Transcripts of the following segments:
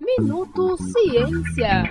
Minuto Ciência.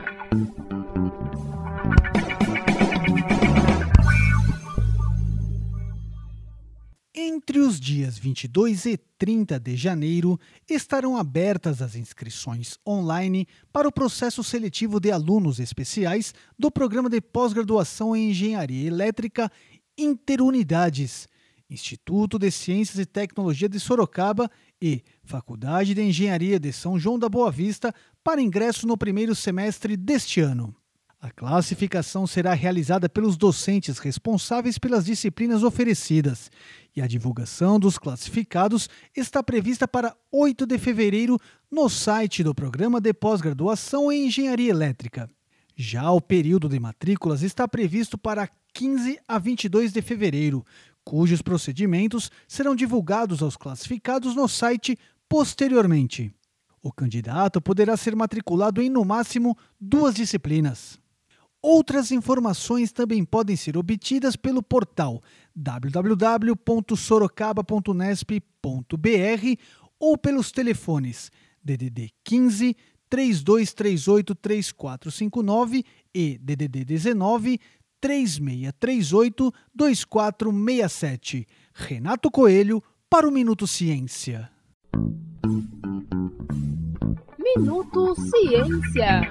Entre os dias 22 e 30 de janeiro estarão abertas as inscrições online para o processo seletivo de alunos especiais do Programa de Pós-Graduação em Engenharia Elétrica Interunidades, Instituto de Ciências e Tecnologia de Sorocaba e Faculdade de Engenharia de São João da Boa Vista para ingresso no primeiro semestre deste ano. A classificação será realizada pelos docentes responsáveis pelas disciplinas oferecidas e a divulgação dos classificados está prevista para 8 de fevereiro no site do Programa de Pós-Graduação em Engenharia Elétrica. Já o período de matrículas está previsto para 15 a 22 de fevereiro, cujos procedimentos serão divulgados aos classificados no site posteriormente. O candidato poderá ser matriculado em no máximo duas disciplinas. Outras informações também podem ser obtidas pelo portal www.sorocaba.nesp.br ou pelos telefones DDD 15 3238 3459 e DDD 19 3638 2467. Renato Coelho para o Minuto Ciência. Minuto Ciência.